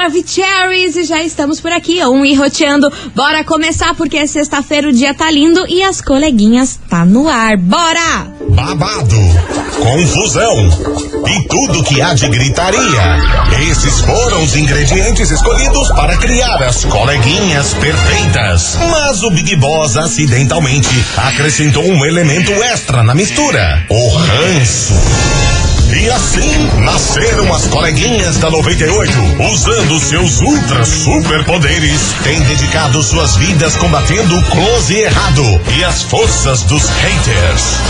Maravicheries e já estamos por aqui, um e roteando. Bora começar porque é sexta-feira, o dia tá lindo e as coleguinhas tá no ar. Bora! Babado, confusão e tudo que há de gritaria. Esses foram os ingredientes escolhidos para criar as coleguinhas perfeitas. Mas o Big Boss acidentalmente acrescentou um elemento extra na mistura: o ranço. E assim nasceram as coleguinhas da 98, usando seus ultra superpoderes, têm dedicado suas vidas combatendo o close e errado e as forças dos haters.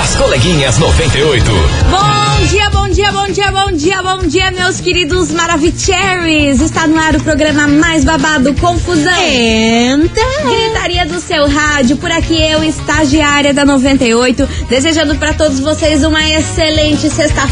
As coleguinhas 98. Bom dia, bom dia, bom dia, bom dia, bom dia, meus queridos Maravicheries. Está no ar o programa mais babado, Confusão. Então. Gritaria do seu rádio, por aqui eu, estagiária da 98, desejando para todos vocês uma excelente sexta-feira.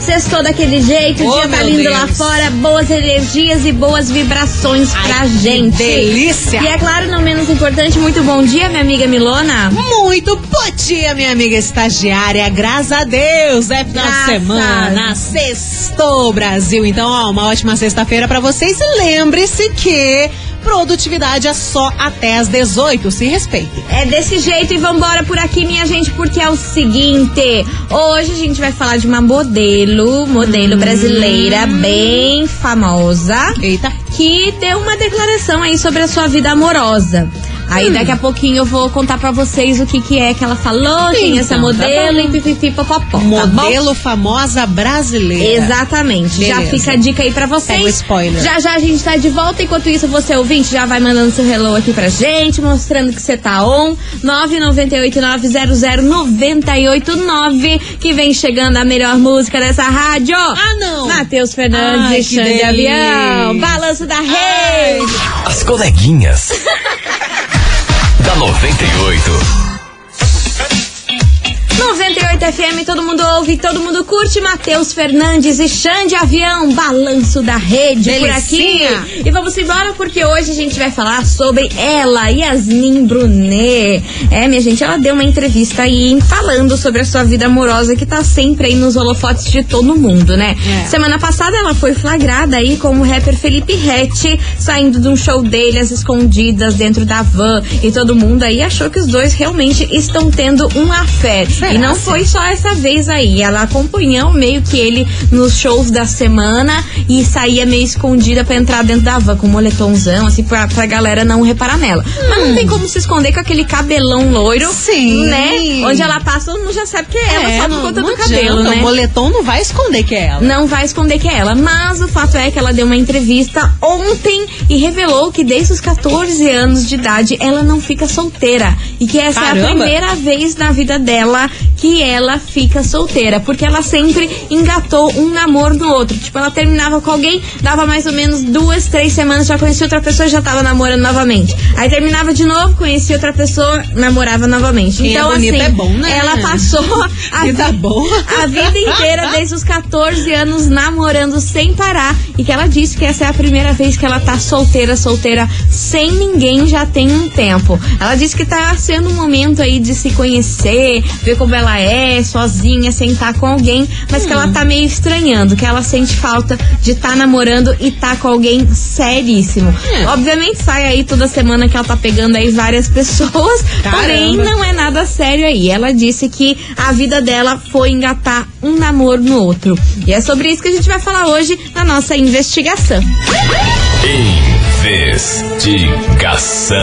Sextou daquele jeito, o Oh, dia tá lindo Deus. lá fora, boas energias e boas vibrações pra que gente. delícia. E é claro, não menos importante, muito bom dia, minha amiga Milona. Muito bom dia, minha amiga estagiária. Graças a Deus, é final Graças. de semana. Sextou, Brasil. Então, ó, uma ótima sexta-feira pra vocês. E lembre-se que produtividade é só até às 18. Se respeite. É desse jeito e vambora por aqui, minha gente, porque é o seguinte: hoje a gente vai falar de uma modelo, modelo brasileira bem famosa, Eita. que deu uma declaração aí sobre a sua vida amorosa. Aí daqui a pouquinho eu vou contar pra vocês o que que é que ela falou, quem é essa Então, tá modelo bom. e pipipi popopó, tá? Modelo famosa brasileira. Exatamente. Já Beleza. fica a dica aí pra vocês. Pega o spoiler. Já já a gente tá de volta. Enquanto isso, você ouvinte já vai mandando seu hello aqui pra gente, mostrando que você tá on. 998900989, que vem chegando a melhor música dessa rádio. Ah, não. Matheus Fernandes Ai, e Xande. Avião. Balanço da rede. As coleguinhas. da 98. 98 FM, todo mundo ouve, todo mundo curte. Matheus Fernandes e Xande Avião, balanço da rede por aqui. Delicinha. E vamos embora porque hoje a gente vai falar sobre ela, Yasmin Brunet. É, minha gente, ela deu uma entrevista aí falando sobre a sua vida amorosa que tá sempre aí nos holofotes de todo mundo, né? É. Semana passada ela foi flagrada aí com o rapper Felipe Rett saindo de um show dele às escondidas dentro da van e todo mundo aí achou que os dois realmente estão tendo um. Será, E não foi só essa vez aí. Ela acompanhou meio que ele nos shows da semana e saía meio escondida pra entrar dentro da van com um moletomzão, assim, pra, pra galera não reparar nela. Mas não tem como se esconder com aquele cabelão loiro. Hum. Sim. Né? Onde ela passa, todo mundo já sabe que é ela, só por conta do cabelo, né? O moletom não vai esconder que é ela. Não vai esconder que é ela. Mas o fato é que ela deu uma entrevista ontem e revelou que desde os 14 anos de idade ela não fica solteira. E que essa é a Caramba. primeira vez na vida dela que ela fica solteira. Porque ela sempre engatou um namoro no outro. Tipo, ela terminava com alguém, dava mais ou menos duas, três semanas, já conhecia outra pessoa e já tava namorando novamente. Aí terminava de novo, conhecia outra pessoa, namorava novamente. Quem é então, bonito assim, é bom, né? ela passou a Vida boa. a vida inteira, desde os 14 anos, namorando sem parar. E que ela disse que essa é a primeira vez que ela tá solteira, solteira, sem ninguém já tem um tempo. Ela disse que tá sendo um momento aí de se conhecer, ver como ela é, sozinha, sem estar com alguém, mas que ela tá meio estranhando, que ela sente falta de estar namorando e tá com alguém seríssimo. É. Obviamente sai aí toda semana que ela tá pegando aí várias pessoas, porém Caramba. não é nada sério aí. Ela disse que a vida dela foi engatar um namoro no outro. E é sobre isso que a gente vai falar hoje na nossa investigação. Investigação.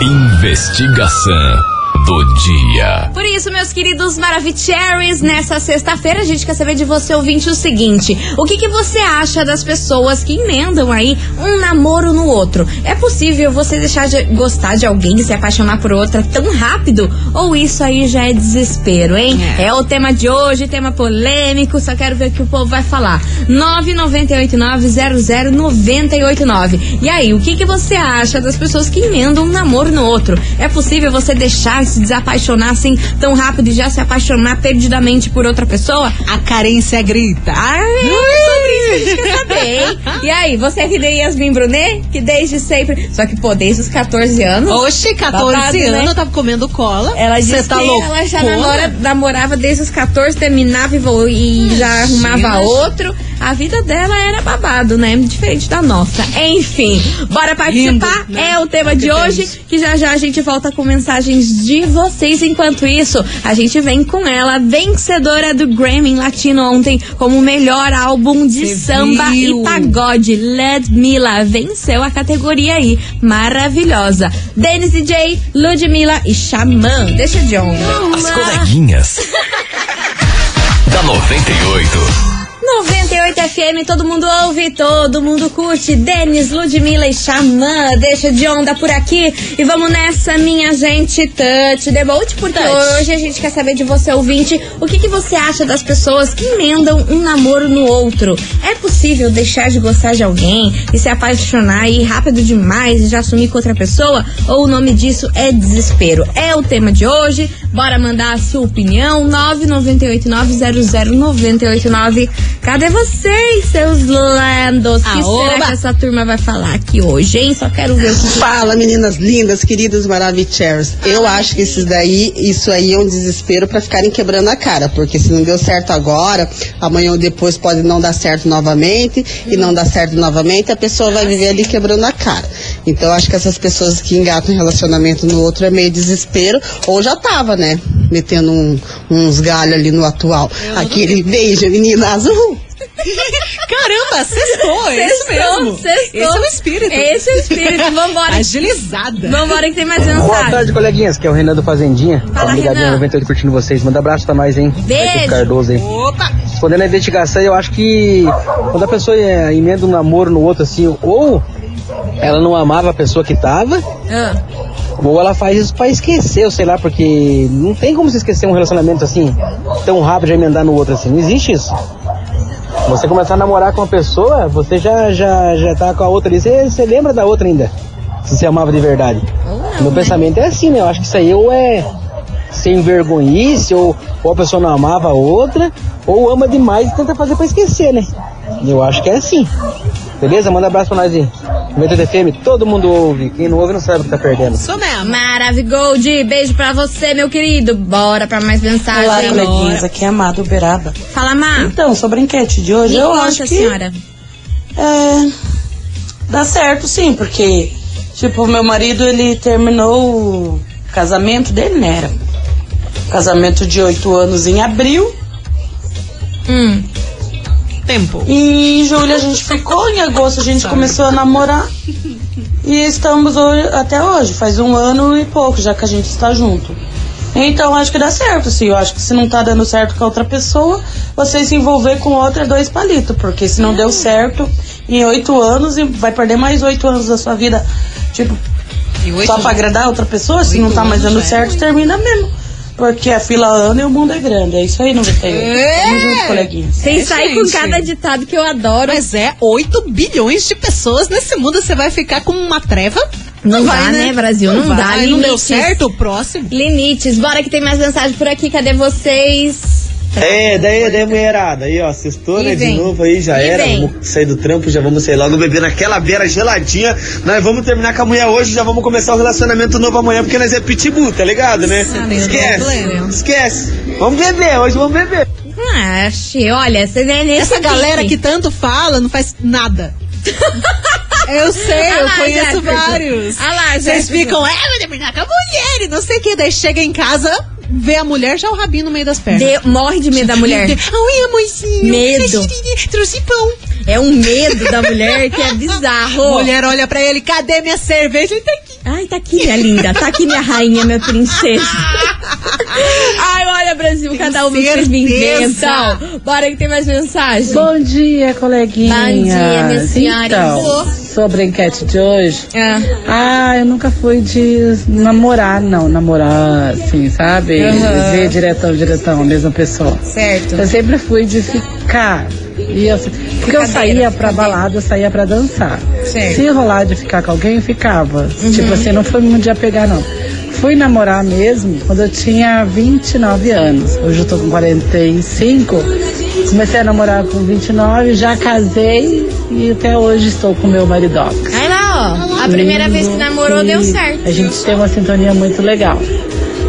Investigação do dia. Por isso, meus queridos Maravicheries, nessa sexta-feira a gente quer saber de você, ouvinte, o seguinte: o que, que você acha das pessoas que emendam aí um namoro no outro? É possível você deixar de gostar de alguém e se apaixonar por outra tão rápido? Ou isso aí já é desespero, hein? É, o tema de hoje, tema polêmico, só quero ver o que o povo vai falar. 998900989. E aí, o que, que você acha das pessoas que emendam um namoro no outro? É possível você deixar se desapaixonar assim tão rápido e já se apaixonar perdidamente por outra pessoa? A carência grita. Ah, é sobre isso que a gente quer saber, hein? E aí, você é que nem Yasmin Brunet, que desde sempre. Só que, pô, desde os 14 anos. Oxe, 14 Babado, anos, né? eu tava comendo cola. Ela disse tá que louco? ela já namora- namorava desde os 14, terminava e, e já arrumava outro. A vida dela era babado, né? Diferente da nossa. Enfim, bora participar. Lindo, né? É o tema de hoje, que já já a gente volta com mensagens de vocês. Enquanto isso, a gente vem com ela, vencedora do Grammy Latino ontem, como melhor álbum de Cê samba viu? e pagode. Ludmilla venceu a categoria aí. Maravilhosa. Dennis DJ, Ludmilla e Xamã. Deixa de onda. As coleguinhas. da 98. 98 FM, todo mundo ouve, todo mundo curte. Denis, Ludmilla e Xamã, deixa de onda por aqui. E vamos nessa, minha gente, touch the boat, porque Touch. hoje a gente quer saber de você, ouvinte, o que, que você acha das pessoas que emendam um namoro no outro? É possível deixar de gostar de alguém e se apaixonar e ir rápido demais e já assumir com outra pessoa? Ou o nome disso é desespero? É o tema de hoje. Bora mandar a sua opinião. 998900989. Cadê vocês, seus lendos? O que Aoba! será que essa turma vai falar aqui hoje, hein? Só quero ver o que. Fala, meninas lindas, queridos maravilhosos. Eu acho que esses daí, isso aí é um desespero pra ficarem quebrando a cara, porque se não deu certo agora, amanhã ou depois pode não dar certo novamente e não dar certo novamente, a pessoa vai viver ali quebrando a cara. Então eu acho que essas pessoas que engatam um relacionamento no outro é meio desespero, ou já tava, né? Metendo um- uns galhos ali no atual. Aquele beijo, meninas. Uhul. Caramba, sextou, é isso mesmo. Sextou. Esse é o espírito. Esse é o espírito. Vambora. Agilizada. Vambora que tem mais Boa mensagem. tarde, coleguinhas, que é o Renan do Fazendinha. Fala, Tá Renan. 98 curtindo vocês. Manda abraço pra nós, hein? Beijo. Cardoso aí. Opa! Respondendo a investigação, eu acho que quando a pessoa é, emenda um namoro no outro, assim, ou ela não amava a pessoa que tava, Ah, ou ela faz isso pra esquecer, sei lá, porque não tem como se esquecer um relacionamento assim, tão rápido de emendar no outro assim. Não existe isso. Você começar a namorar com uma pessoa, você já, já, já tá com a outra ali, você, você lembra da outra ainda. Se você amava de verdade. não, Meu né? pensamento é assim, né? Eu acho que isso aí ou é sem vergonhice, ou, ou a pessoa não amava a outra, ou ama demais e tenta fazer pra esquecer, né? Eu acho que é assim. Beleza? Manda abraço pra nós aí. 98 FM, todo mundo ouve. Quem não ouve não sabe o que tá perdendo. Isso mesmo. Maravigold, beijo pra você, meu querido. Bora pra mais mensagem. Olá, coleguinhas, aqui é a Amado Uberaba. Fala, Má. Então, sobre a enquete de hoje, Me eu conta, acho que senhora. é, dá certo sim, porque, tipo, meu marido, ele terminou o casamento dele, né? Era casamento de oito anos em abril, Hum. Tempo. e em julho a gente ficou, em agosto a gente começou a namorar, e estamos hoje, até hoje, faz um ano e pouco já que a gente está junto. Então acho que dá certo, sim. Eu acho que se não tá dando certo com a outra pessoa, você se envolver com outra é dois palitos. Porque se não deu certo em oito anos, e vai perder mais oito anos da sua vida, tipo, só pra agradar a outra pessoa, se não tá mais dando é. certo, termina mesmo. Porque a fila anda e o mundo é grande. É isso aí, 98. É. Tamo junto, coleguinhas. Vocês É, saem com cada ditado que eu adoro. Mas é 8 bilhões de pessoas nesse mundo. Você vai ficar com uma treva? Não dá, né, Brasil? Não dá, vai, Não deu certo o próximo? Limites. Bora que tem mais mensagem por aqui. Cadê vocês? É, daí, daí, mulherada, aí, ó, sextou, né, de novo aí, já E era, vem. vamos sair do trampo, já vamos sair logo bebendo aquela beira geladinha, nós vamos terminar com a mulher hoje, já vamos começar o relacionamento novo amanhã, porque nós é pitbull, tá ligado, né? Deus, Esquece, problema. esquece, vamos beber, hoje vamos beber. Ah, achei. Olha, você é nesse Essa galera que tanto fala não faz nada. Eu sei, Ah eu lá, conheço Jefferson. vários. Ah lá, Vocês ficam, é, vou terminar com a mulher e não sei o que. Daí chega em casa, vê a mulher, já o rabinho no meio das pernas. De- morre de medo da mulher. Oi, amorzinho. Medo. Trouxe pão. É um medo da mulher que é bizarro. Mulher olha pra ele, cadê minha cerveja? Ele tá aqui. Ai, tá aqui, minha linda. Tá aqui, minha rainha, minha princesa. Brasil, cada um certeza. inventam. Bora que tem mais mensagem. Bom dia, coleguinha. Bom dia, minha senhora. Então, sobre a enquete de hoje. Ah, Ah, eu nunca fui de namorar, não. Namorar, assim, sabe? Aham. Ver diretão, diretão, a mesma pessoa. certo. Eu sempre fui de ficar. E eu, porque eu saía pra balada, eu saía pra dançar. Certo. Se rolar de ficar com alguém, eu ficava. Uhum. Tipo assim, não foi muito de apegar, não. Fui namorar mesmo quando eu tinha 29 anos. Hoje eu tô com 45. Comecei a namorar com 29, já casei e até hoje estou com meu maridox. Aí lá, ó. A primeira vez que namorou deu certo. A gente tem uma sintonia muito legal.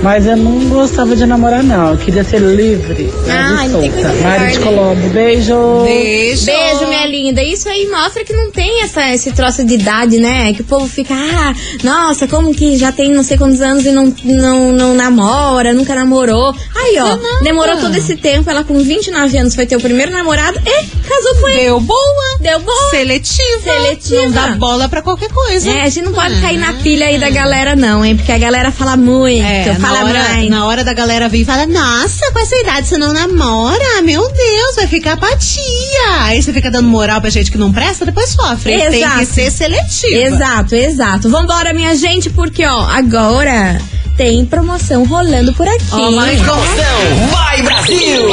Mas eu não gostava de namorar, não. Eu queria ser livre. Ah, Ah, não tem coisa. Mari de né? Colombo, beijo. Beijo. Beijo, minha linda. Isso aí mostra que não tem essa, esse troço de idade, né? Que o povo fica, ah, nossa, como que já tem não sei quantos anos e não, não, não namora, nunca namorou. Aí, ó, demorou todo esse tempo, ela com 29 anos foi ter o primeiro namorado e casou com ele. Deu boa. Deu boa. Seletiva. Seletiva. Não dá bola pra qualquer coisa. É, a gente não pode cair na pilha aí da galera, não, hein? Porque a galera fala muito, É, fala na, hora, mais. na hora da galera vir e fala, nossa, com essa idade você não namora? Meu Deus, vai ficar patia. Aí você fica dando moral pra gente que não presta, depois sofre. Tem Exato. que ser seletiva. Exato, exato. Vambora, minha gente, porque, ó, agora tem promoção rolando por aqui. Ó, Promoção Vai Brasil!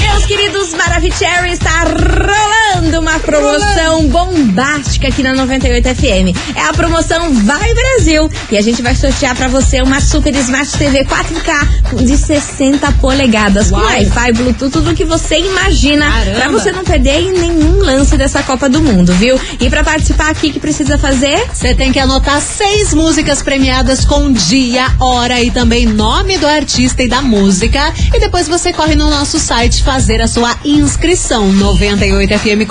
Meus queridos Maravicherry, está rolando uma promoção bombástica aqui na 98 FM. É a promoção Vai Brasil. E a gente vai sortear pra você uma Super Smart TV 4K de 60 polegadas. Com Uau. Wi-Fi, Bluetooth, tudo que você imagina. Pra você não perder em nenhum lance dessa Copa do Mundo, viu? E pra participar aqui, que precisa fazer? Você tem que anotar seis músicas premiadas com dia, hora e também nome do artista e da música. E depois você corre no nosso site fazer a sua inscrição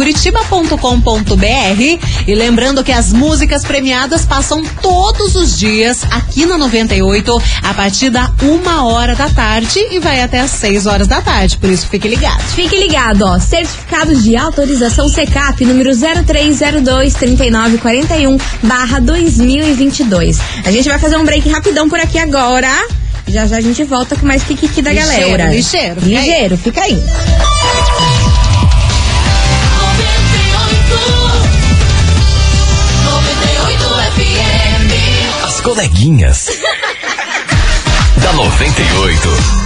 98fmcuritiba.com.br. E lembrando que as músicas premiadas passam todos os dias aqui na 98 a partir da uma hora da tarde e vai até às 6 horas da tarde. Por isso fique ligado. Fique ligado, ó. Certificado de autorização CECAP número 0302 3941 barra 2022. A gente vai fazer um break rapidão por aqui agora. Já já a gente volta com mais Kikiki da Ligeiro, galera. ligeiro, fica aí. Ligeiro, fica aí. Coleguinhas. da 98.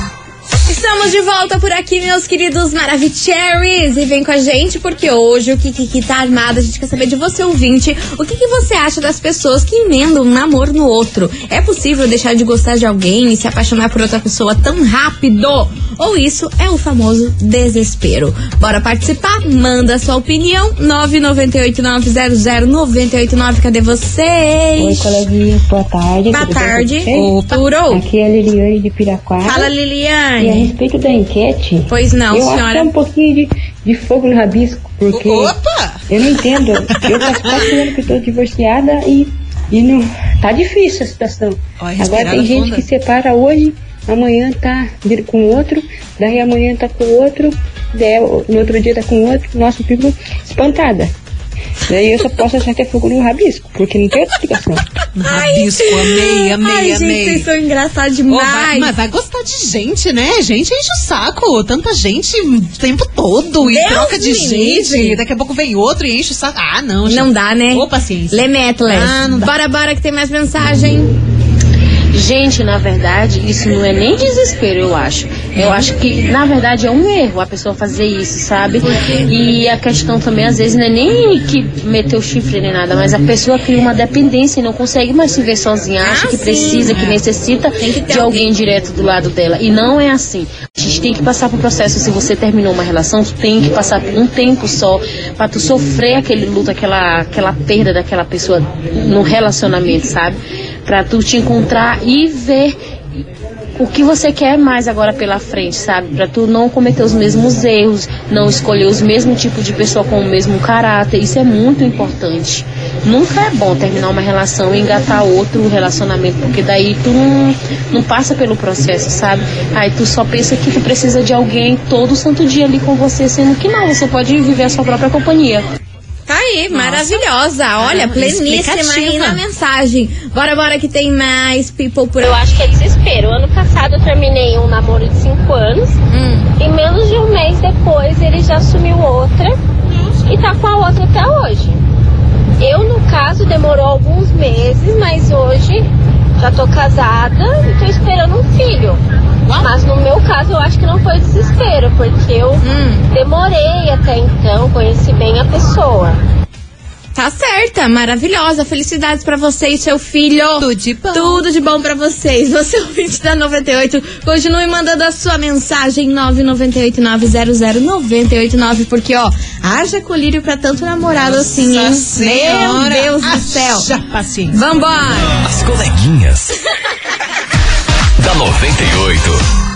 Estamos de volta por aqui, meus queridos Maravicheries. E vem com a gente, porque hoje o Kikiki tá armado. A gente quer saber de você, ouvinte, o que, que você acha das pessoas que emendam um namoro no outro? É possível deixar de gostar de alguém e se apaixonar por outra pessoa tão rápido? Ou isso é o famoso desespero? Bora participar? Manda a sua opinião. 998900989. Cadê vocês? Oi, coleguinhas, boa tarde. Boa tarde. Opa. Aqui é a Liliane de Piraquara. Fala, Liliane. Respeito da enquete, Pois não, eu acho que senhora. é um pouquinho de, de fogo no rabisco, porque Opa! eu não entendo. Eu faço quatro anos que estou divorciada e, e não. Tá difícil a situação. Agora tem gente funda. que separa hoje, amanhã tá com outro, daí amanhã tá com outro, daí no outro dia tá com outro. Nossa, eu fico espantada. Daí eu só posso achar que é fogo no rabisco, porque não tem outra explicação. Rabisco, amei, amei, Ai, gente, amei. vocês são engraçados demais. vai- mas vai gostar de gente, né? Gente enche o saco. Tanta gente o tempo todo. E Deus troca de gente. Daqui a pouco vem outro e enche o saco. Ah, não, gente. Não dá, né? Ô, paciência. Lemetles. Ah, não dá. Bora, bora, que tem mais mensagem. Gente, na verdade, isso não é nem desespero, eu acho. Eu acho que, na verdade, é um erro a pessoa fazer isso, sabe? E a questão também, às vezes, não é nem que meteu o chifre nem nada, mas a pessoa cria uma dependência e não consegue mais se ver sozinha. Acha Ah, que sim. precisa, que necessita Tem que ter de alguém direto do lado dela. E não é assim. A gente tem que passar por processo. Se você terminou uma relação, tu tem que passar por um tempo só pra tu sofrer aquele luto, aquela, aquela perda daquela pessoa no relacionamento, sabe? Pra tu te encontrar e ver o que você quer mais agora pela frente, sabe? Pra tu não cometer os mesmos erros, não escolher os mesmos tipos de pessoa com o mesmo caráter. Isso é muito importante. Nunca é bom terminar uma relação e engatar outro relacionamento, porque daí tu não, não passa pelo processo, sabe? Aí tu só pensa que tu precisa de alguém todo santo dia ali com você, sendo que não, você pode viver a sua própria companhia. Tá aí, maravilhosa. Olha, Ah, pleníssima aí na mensagem. Bora, bora, que tem mais people por Eu acho que é desespero. Ano passado eu terminei um namoro de 5 anos Hum. e menos de um mês depois ele já assumiu outra e tá com a outra até hoje. Eu, no caso, demorou alguns meses, mas hoje já tô casada e tô esperando um filho. Mas no meu caso eu acho que não foi desespero, porque eu Hum. demorei até então, conheci bem a pessoa. Tá certa, maravilhosa. Felicidades pra você e seu filho. Tudo de bom. Tudo de bom pra vocês. Você é ouvinte da 98, continue mandando a sua mensagem 998900989, porque ó, haja colírio pra tanto namorado assim, hein? Senhora, Meu Deus do céu. haja paciência. Vambora. As coleguinhas. da 98.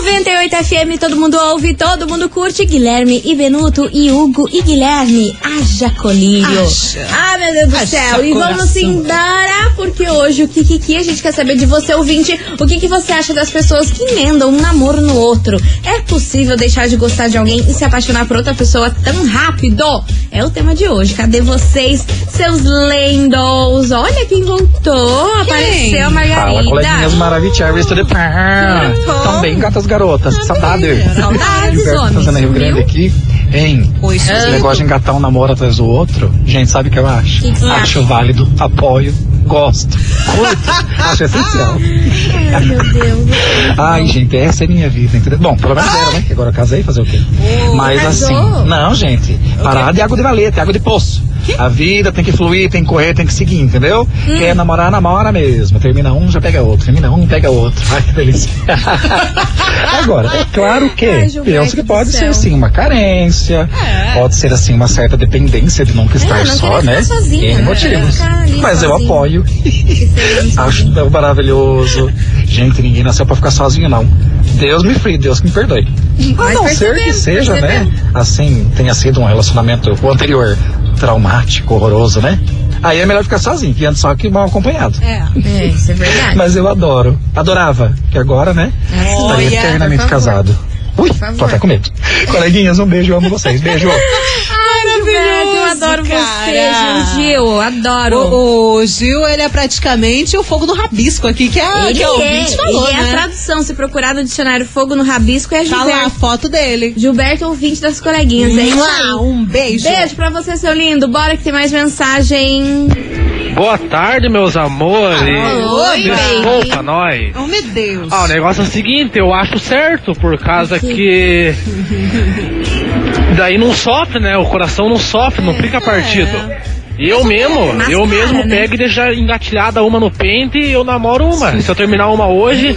98 FM, todo mundo ouve, todo mundo curte. Guilherme e Benuto e Hugo e Guilherme. Haja colírio. Haja. Ah, meu Deus do Haja céu. E vamos embora, porque hoje o Kikiki a gente quer saber de você, ouvinte, o que, que você acha das pessoas que emendam um namoro no outro. É possível deixar de gostar de alguém e se apaixonar por outra pessoa tão rápido? É o tema de hoje. Cadê vocês, seus lendos? Olha quem voltou. Apareceu a Fala, coleguinhas Margarida. maravilhosas, tudo bem? Tão bem, gatas garotas, saudade. Saudades, Gilberto homens. fazendo Rio Grande aqui. Hein? Oi, Esse negócio de engatar um namoro atrás do outro, gente, sabe o que eu acho? Que que acho acha? válido, apoio, gosto. Muito. acho essencial. Ai, meu Deus. Ai, gente, essa é minha vida, entendeu? Bom, pelo menos era, né? Que agora eu casei, fazer o quê? Mas casou? assim, não, gente, parar de água de valeta, água de poço. A vida tem que fluir, tem que correr, tem que seguir, entendeu? Hum. Quer namorar, namora mesmo. Termina um, já pega outro. Termina um, pega outro. Ai, que delícia. Agora, é claro que Ai, penso que pode ser, sim, uma carência. Pode ser, assim, uma certa dependência de nunca estar É. só, né? sozinha, Em né? motivos. Mas eu sozinha. apoio. Acho tão maravilhoso. Gente, ninguém nasceu pra ficar sozinho, não. Deus me free, Deus que me perdoe. A não ser que seja, né? Assim, tenha sido um relacionamento, o anterior, traumático, horroroso, né? Aí é melhor ficar sozinho, que antes só que mal acompanhado. É. É, isso é verdade. Mas eu adoro. Adorava. Que agora, né? Estaria Olha, eternamente casado. Ui, tô até com medo. Coleguinhas, um beijo, eu amo vocês. Beijo. Gilberto, adoro você. Gil Gil. Adoro. O, o Gil, ele é praticamente o fogo no rabisco aqui, que, Ele que é, ouvinte falou, ele é né? a tradução. Se procurar no dicionário Fogo no Rabisco, é Tá lá a Gilberto. foto dele. Gilberto, ouvinte das coleguinhas. É isso aí. Um beijo. Beijo pra você, seu lindo. Bora que tem mais mensagem. Boa tarde, meus amores. Oi, Desculpa, baby. nós. Oh, meu Deus. Ah, o negócio é o seguinte, eu acho certo, por causa que. Daí não sofre, né? O coração não sofre, não fica partido. E eu mesmo, eu mesmo né? pego e deixo engatilhada uma no pente e eu namoro uma. Se eu terminar uma hoje,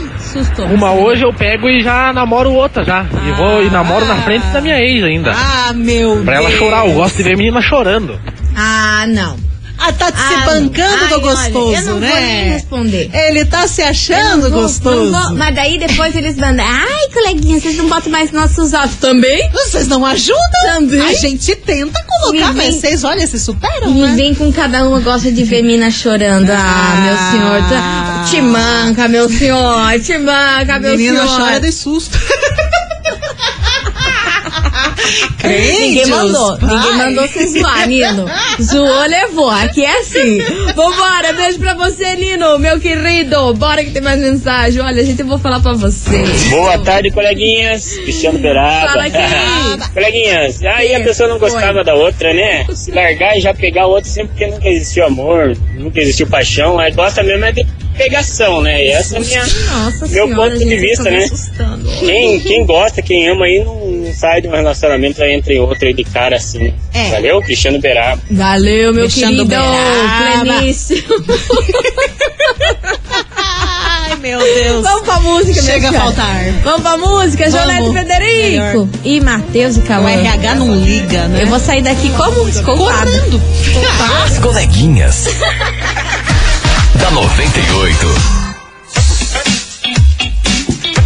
uma hoje eu pego e já namoro outra já. E vou e namoro na frente da minha ex ainda. Ah, meu Pra ela chorar, eu gosto de ver menina chorando. Ah, não. Ah, tá se Ah, bancando não. do Ai, gostoso, olha, eu não né? vou nem responder. Ele tá se achando vou- gostoso. vou- mas daí depois eles mandam. Ai, coleguinha, vocês não botam mais nossos olhos também? Vocês não ajudam? Também? A gente tenta colocar, mas vocês, olha, se superam, E né? vem com cada uma gosta de ver mina chorando. Ah, meu senhor. tá- Te manca, meu senhor. Te manca, meu Menina senhor. chora de susto. Ninguém mandou. pai. Ninguém mandou você zoar, Nino. Zoou, levou. Aqui é assim. Vambora, beijo pra você, Nino, meu querido. Bora que tem mais mensagem. Olha, gente, eu vou falar pra você. Boa tarde, coleguinhas. Cristiano Beraba. Fala aqui. coleguinhas, aí a pessoa não gostava Oi. da outra, né? Se largar e já pegar o outro sempre porque nunca existiu amor, nunca existiu paixão. Aí gosta mesmo é de pegação, né? E essa é a minha, Nossa meu senhora, ponto de vista, me né? assustando. Quem, quem gosta, quem ama aí não, não sai de um relacionamento entre outro aí de cara assim. É. Valeu, Cristiano Beraba. Valeu, meu Deixando querido. Beraba. Ai, meu Deus. Vamos pra música, Chega a faltar. Vamos pra música. Jolete Federico. Melhor. E Matheus e O Cauã. RH não liga, né? Eu vou sair daqui como correndo. As coleguinhas. da 98.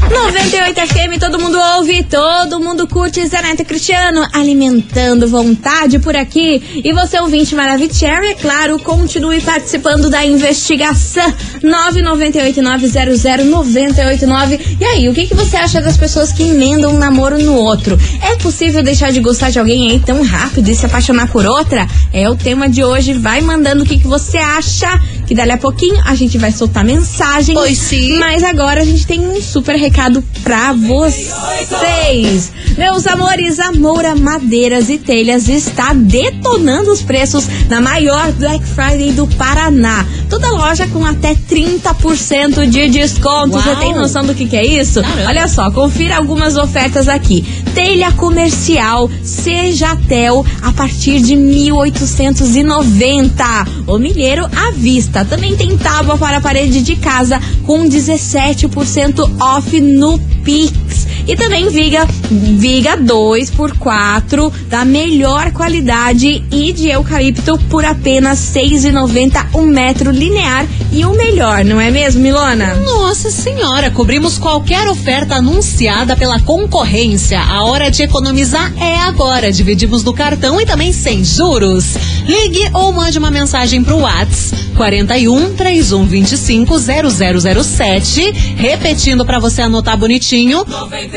98 FM, todo mundo ouve, todo mundo curte. Zé Neto e Cristiano alimentando vontade por aqui. E você, ouvinte Maravicherry, é claro, continue participando da investigação. 998-900-989. E aí, o que, que você acha das pessoas que emendam um namoro no outro? É possível deixar de gostar de alguém aí tão rápido e se apaixonar por outra? É o tema de hoje. Vai mandando o que, que você acha. Que dali a pouquinho a gente vai soltar mensagem. Pois sim. Mas agora a gente tem um super recado pra vocês. Meus amores, a Moura Madeiras e Telhas está detonando os preços na maior Black Friday do Paraná. Toda loja com até 30% de desconto. Você Uau. tem noção do que, que é isso? Caramba. Olha só, confira algumas ofertas aqui. telha comercial Sejatel a partir de 1890. O milheiro à vista. Também tem tábua para a parede de casa com 17% off no Pix. E também Viga, Viga 2x4 da melhor qualidade e de eucalipto por apenas 6,90 um metro linear e o melhor, não é mesmo, Milona? Nossa senhora, cobrimos qualquer oferta anunciada pela concorrência. A hora de economizar é agora. Dividimos no cartão e também sem juros. Ligue ou mande uma mensagem pro Whats 41 3125 0007, repetindo para você anotar bonitinho.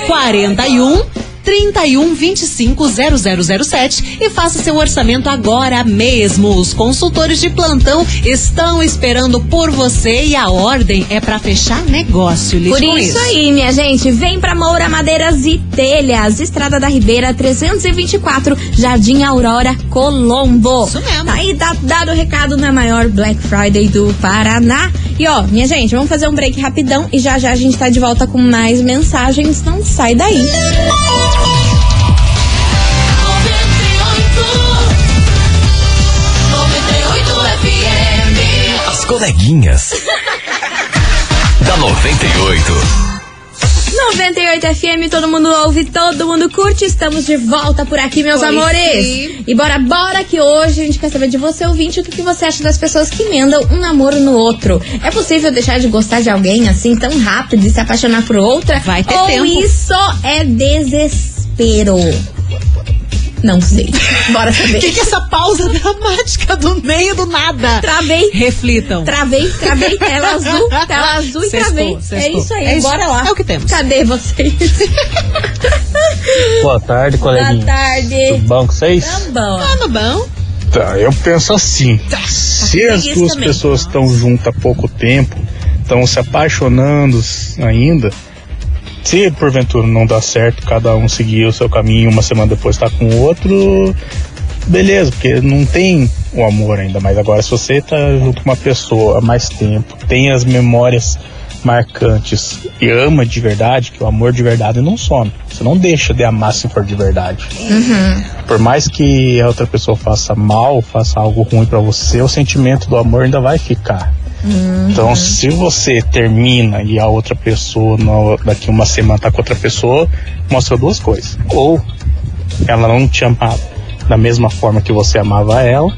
41 31 25 0007 e faça seu orçamento agora mesmo. Os consultores de plantão estão esperando por você e a ordem é para fechar negócio. Lide Por com isso, aí, minha gente, vem pra Moura Madeiras e Telhas, Estrada da Ribeira 324, Jardim Aurora, Colombo. Isso mesmo. Tá aí, tá dado o recado na maior Black Friday do Paraná. E ó, minha gente, vamos fazer um break rapidão e já já a gente tá de volta com mais mensagens. Não sai daí. As coleguinhas. da 98. 98 FM, todo mundo ouve, todo mundo curte. Estamos de volta por aqui, meus Oi, amores. sim. E bora, bora que hoje a gente quer saber de você, ouvinte, o que, que você acha das pessoas que emendam um namoro no outro. É possível deixar de gostar de alguém assim tão rápido e se apaixonar por outra? Vai ter Ou tempo. isso é desespero? Não sei. Bora O saber. que, que é essa pausa dramática do meio do nada? Travei. Reflitam. Travei, travei, tela azul, tela azul e Sextou, travei. É isso aí, É isso. bora lá. É o que temos. Cadê vocês? Boa tarde, Boa coleguinha. tarde. Tudo bom com vocês? Tá bom. Tá no bom? Tá, eu penso assim. Se as duas também. pessoas estão juntas há pouco tempo, estão se apaixonando ainda, se porventura não dá certo, cada um seguir o seu caminho, uma semana depois tá com o outro, beleza, porque não tem o amor ainda, mas agora se você tá junto com uma pessoa há mais tempo, tem as memórias marcantes e ama de verdade, que o amor de verdade não some. Você não deixa de amar se for de verdade. Por mais que a outra pessoa faça mal, faça algo ruim pra você, o sentimento do amor ainda vai ficar. Então, se você termina e a outra pessoa, no- daqui uma semana, tá com outra pessoa, mostra duas coisas. Ou ela não te amava da mesma forma que você amava ela,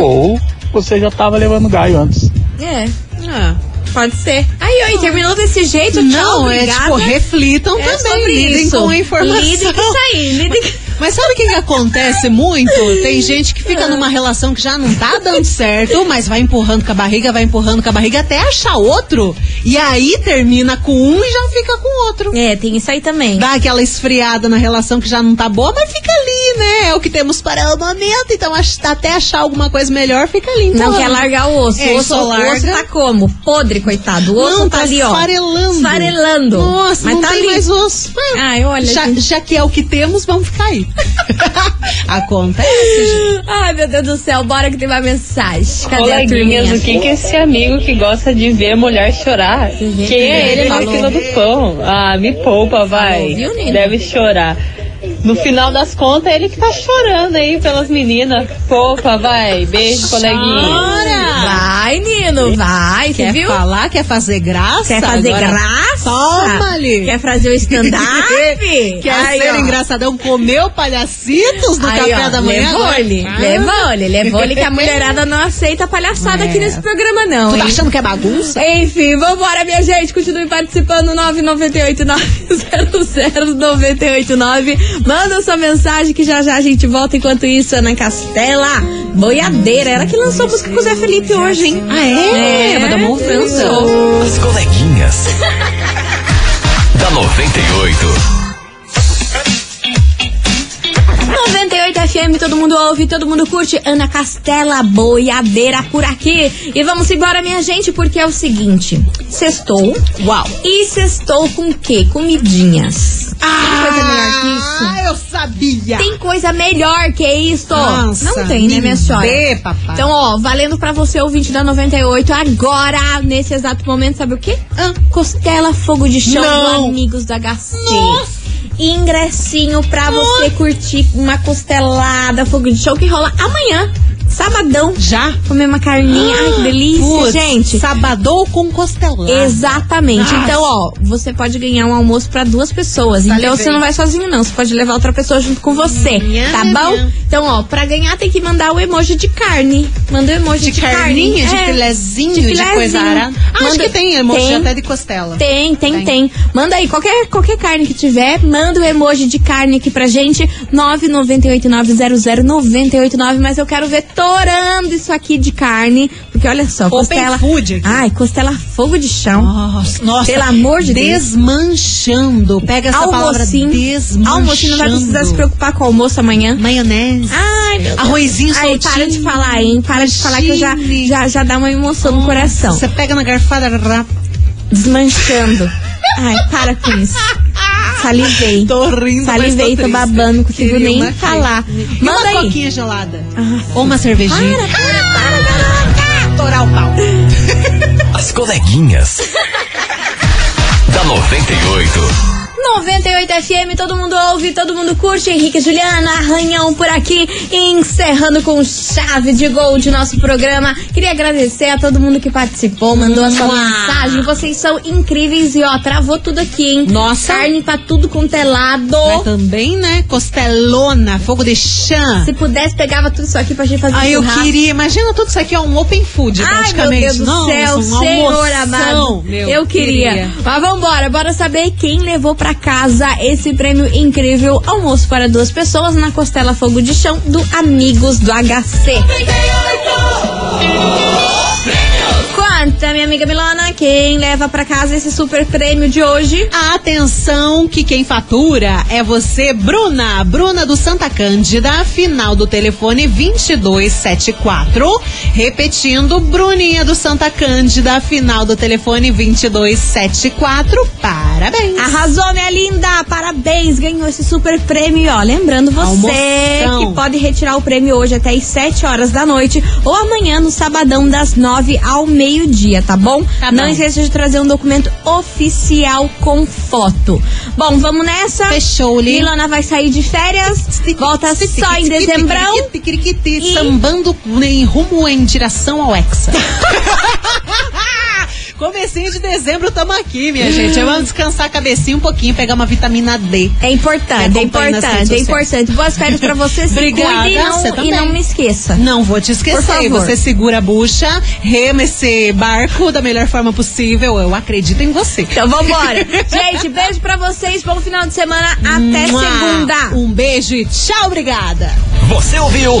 ou você já tava levando gaio antes. É, Ah. Pode ser. Aí, oi, terminou desse jeito? Tchau, Não, é tipo, reflitam É também. lidem isso. com a informação. Lidem com isso aí, lidem com- Mas sabe o que, que acontece muito? Tem gente que fica numa relação que já não tá dando certo, mas vai empurrando com a barriga, vai empurrando com a barriga até achar outro. E aí termina com um e já fica com outro. É, tem isso aí também. Dá aquela esfriada na relação que já não tá boa, mas fica ali, né? É o que temos para o momento. Então, até achar alguma coisa melhor, fica ali. Então, Não quer largar o osso. É, o, osso só o osso larga. tá como? Podre, coitado. O osso não, tá, tá ali, ó. esfarelando. Esfarelando. Nossa, Mas não tá tem ali. mais osso. Ai, olha. Já, já que é o que temos, vamos ficar aí. Acontece, gente. Ai, meu Deus do céu, bora que tem uma mensagem. Cadê a Coleguinhas, turminha? o que que esse amigo que gosta de ver mulher chorar? Quem é ele na Falou. fila do pão? Ah, me poupa, vai. viu, Nina? Deve chorar. No final das contas, é ele que tá chorando aí pelas meninas. Poupa, vai. Beijo, coleguinha. Vai, Nino, vai. Quer viu? falar, quer fazer graça? Quer fazer Agora graça? Toma ali. Quer fazer o stand-up? Quer Aí, ser ó. engraçadão, comeu palhacitos no Aí, café ó, da manhã? Levou-lhe, Ah. levou-lhe, levou-lhe que a mulherada não aceita palhaçada É. aqui nesse programa, não. Tu tá hein? achando que é bagunça? Enfim, vambora, minha gente. Continue participando. 998-900-989. Manda sua mensagem que já já a gente volta. Enquanto isso, Ana Castela, boiadeira. Ela que lançou música com o Zé Felipe hoje, hein? Ah, é? É, Vai dar uma ofensa. lançou. As coleguinhas. da 98. 98 FM, todo mundo ouve, todo mundo curte. Ana Castela, boiadeira por aqui. E vamos embora, minha gente, porque é o seguinte: sextou. Uau. E sextou com o quê? Comidinhas. Tem coisa melhor que isso? Ah, eu sabia. Tem coisa melhor que isso? Nossa, não tem, né, minha senhora? dê, papai. Então, ó, valendo pra você, ouvinte da 98, agora, nesse exato momento, sabe o quê? Costela fogo de chão Não. do Amigos da HC. ingressinho pra você curtir uma costelada, fogo de show que rola amanhã. Sabadão. Já? Comer uma carninha. Ai, que delícia, gente. Sabadão com costelada. Exatamente. Nossa. Então, ó, você pode ganhar um almoço pra duas pessoas. Então você não vai sozinho, não. Você pode levar outra pessoa junto com você. Minha, tá minha, bom? Então, ó, pra ganhar tem que mandar o emoji de carne. Manda o emoji de, De carninha, de carne. É, filezinho, de, filezinho. coisa arada. Ah, acho Manda- que tem emoji tem. até de costela. Tem, tem, tem, Tem. Manda aí, qualquer, qualquer carne que tiver, manda o emoji de carne aqui pra gente. 998900989. Mas eu quero ver torando isso aqui de carne. Porque olha só, Open costela. food aqui. Ai, costela fogo de chão. Nossa, nossa. Pelo amor de Deus. Desmanchando. Pega essa palavra Almocinho. desmanchando. Almocinho não vai precisar se preocupar com o almoço amanhã. Maionese. Ai, meu Deus. Arrozinho Ai, soltinho. para de falar, hein? Para de falar que eu já, já, já dá uma emoção no coração. Você pega na garfada. Desmanchando. Ai, para com isso. Salivei. Tô rindo, mas Salivei, tô tô babando, não consigo Queria nem uma falar. E Manda uma aí. coquinha gelada. Ah, Ou uma cervejinha. Para, para, para, garota. Torar o pau. As coleguinhas. da 98. 98 FM, todo mundo ouve, todo mundo curte. Henrique Juliana, arranhão por aqui, encerrando com chave de gol de nosso programa. Queria agradecer a todo mundo que participou, mandou a sua mensagem. Vocês são incríveis e ó, travou tudo aqui, hein? Nossa. Carne tá tudo contelado. Vai também, né? Costelona, fogo de chã. Se pudesse, pegava tudo isso aqui pra gente fazer Ai, eu churrasco. queria. Imagina tudo isso aqui, ó, um open food, Ai, meu praticamente. Deus do Nossa, céu, um Senhor almoção. amado. Meu, eu queria. Mas vambora, bora saber quem levou pra casa esse prêmio incrível almoço para duas pessoas na Costela Fogo de Chão do Amigos do HC. Conta, minha amiga Milona, quem leva pra casa esse super prêmio de hoje? Atenção que quem fatura é você, Bruna. Bruna do Santa Cândida, final do telefone 2274. Repetindo, Bruninha do Santa Cândida, final do telefone 2274. Parabéns. Arrasou, minha linda! Parabéns! Ganhou esse super prêmio, ó. Lembrando você Almoção. que pode retirar o prêmio hoje até as 7 horas da noite ou amanhã no sabadão das 9 ao meio-dia, tá bom? Tá Não bom. esqueça de trazer um documento oficial com foto. Bom, vamos nessa? Fechou, Li. Milana vai sair de férias, volta só em dezembrão. E... Sambando em rumo em direção ao Hexa. Comecinho de dezembro, tamo aqui, minha gente. Vamos descansar a cabecinha um pouquinho, pegar uma vitamina D. É importante, é importante, é importante. Boas férias pra você, se Obrigada, cuide e você não, e não me esqueça. Não vou te Por esquecer. favor. Você segura a bucha, rema esse barco da melhor forma possível. Eu acredito em você. Então vambora. Gente, beijo pra vocês, bom final de semana, até Mua. segunda. Um beijo e tchau, obrigada. Você ouviu?